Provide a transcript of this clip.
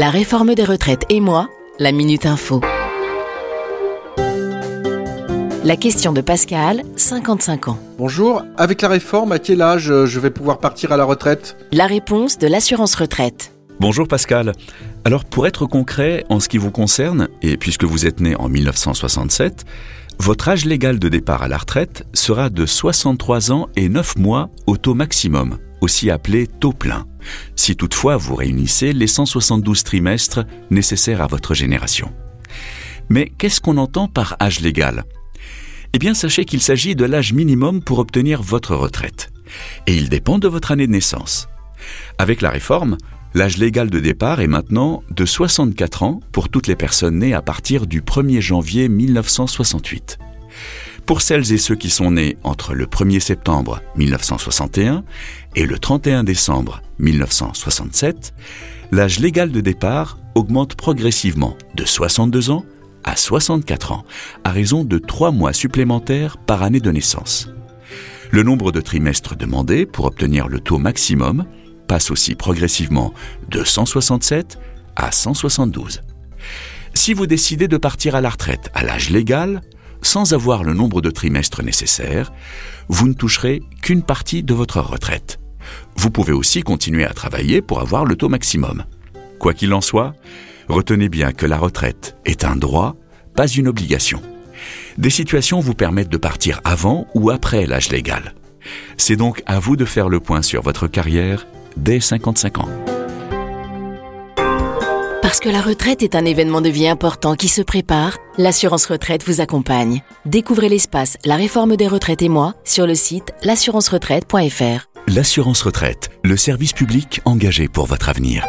La réforme des retraites et moi, la Minute Info. La question de Pascal, 55 ans. Bonjour, avec la réforme, à quel âge euh, je vais pouvoir partir à la retraite? La réponse de l'assurance retraite. Bonjour Pascal. Alors pour être concret en ce qui vous concerne, et puisque vous êtes né en 1967, votre âge légal de départ à la retraite sera de 63 ans et 9 mois au taux maximum, aussi appelé taux plein, si toutefois vous réunissez les 172 trimestres nécessaires à votre génération. Mais qu'est-ce qu'on entend par âge légal? Eh bien, sachez qu'il s'agit de l'âge minimum pour obtenir votre retraite. Et il dépend de votre année de naissance. Avec la réforme, l'âge légal de départ est maintenant de 64 ans pour toutes les personnes nées à partir du 1er janvier 1968. Pour celles et ceux qui sont nés entre le 1er septembre 1961 et le 31 décembre 1967, l'âge légal de départ augmente progressivement de 62 ans à 64 ans, à raison de 3 mois supplémentaires par année de naissance. Le nombre de trimestres demandés pour obtenir le taux maximum passe aussi progressivement de 167 à 172. Si vous décidez de partir à la retraite à l'âge légal, sans avoir le nombre de trimestres nécessaires, vous ne toucherez qu'une partie de votre retraite. Vous pouvez aussi continuer à travailler pour avoir le taux maximum. Quoi qu'il en soit, retenez bien que la retraite est un droit, pas une obligation. Des situations vous permettent de partir avant ou après l'âge légal. C'est donc à vous de faire le point sur votre carrière dès 55 ans. Parce que la retraite est un événement de vie important qui se prépare, l'assurance retraite vous accompagne. Découvrez l'espace La réforme des retraites et moi sur le site l'assurance-retraite.fr. L'assurance retraite, le service public engagé pour votre avenir.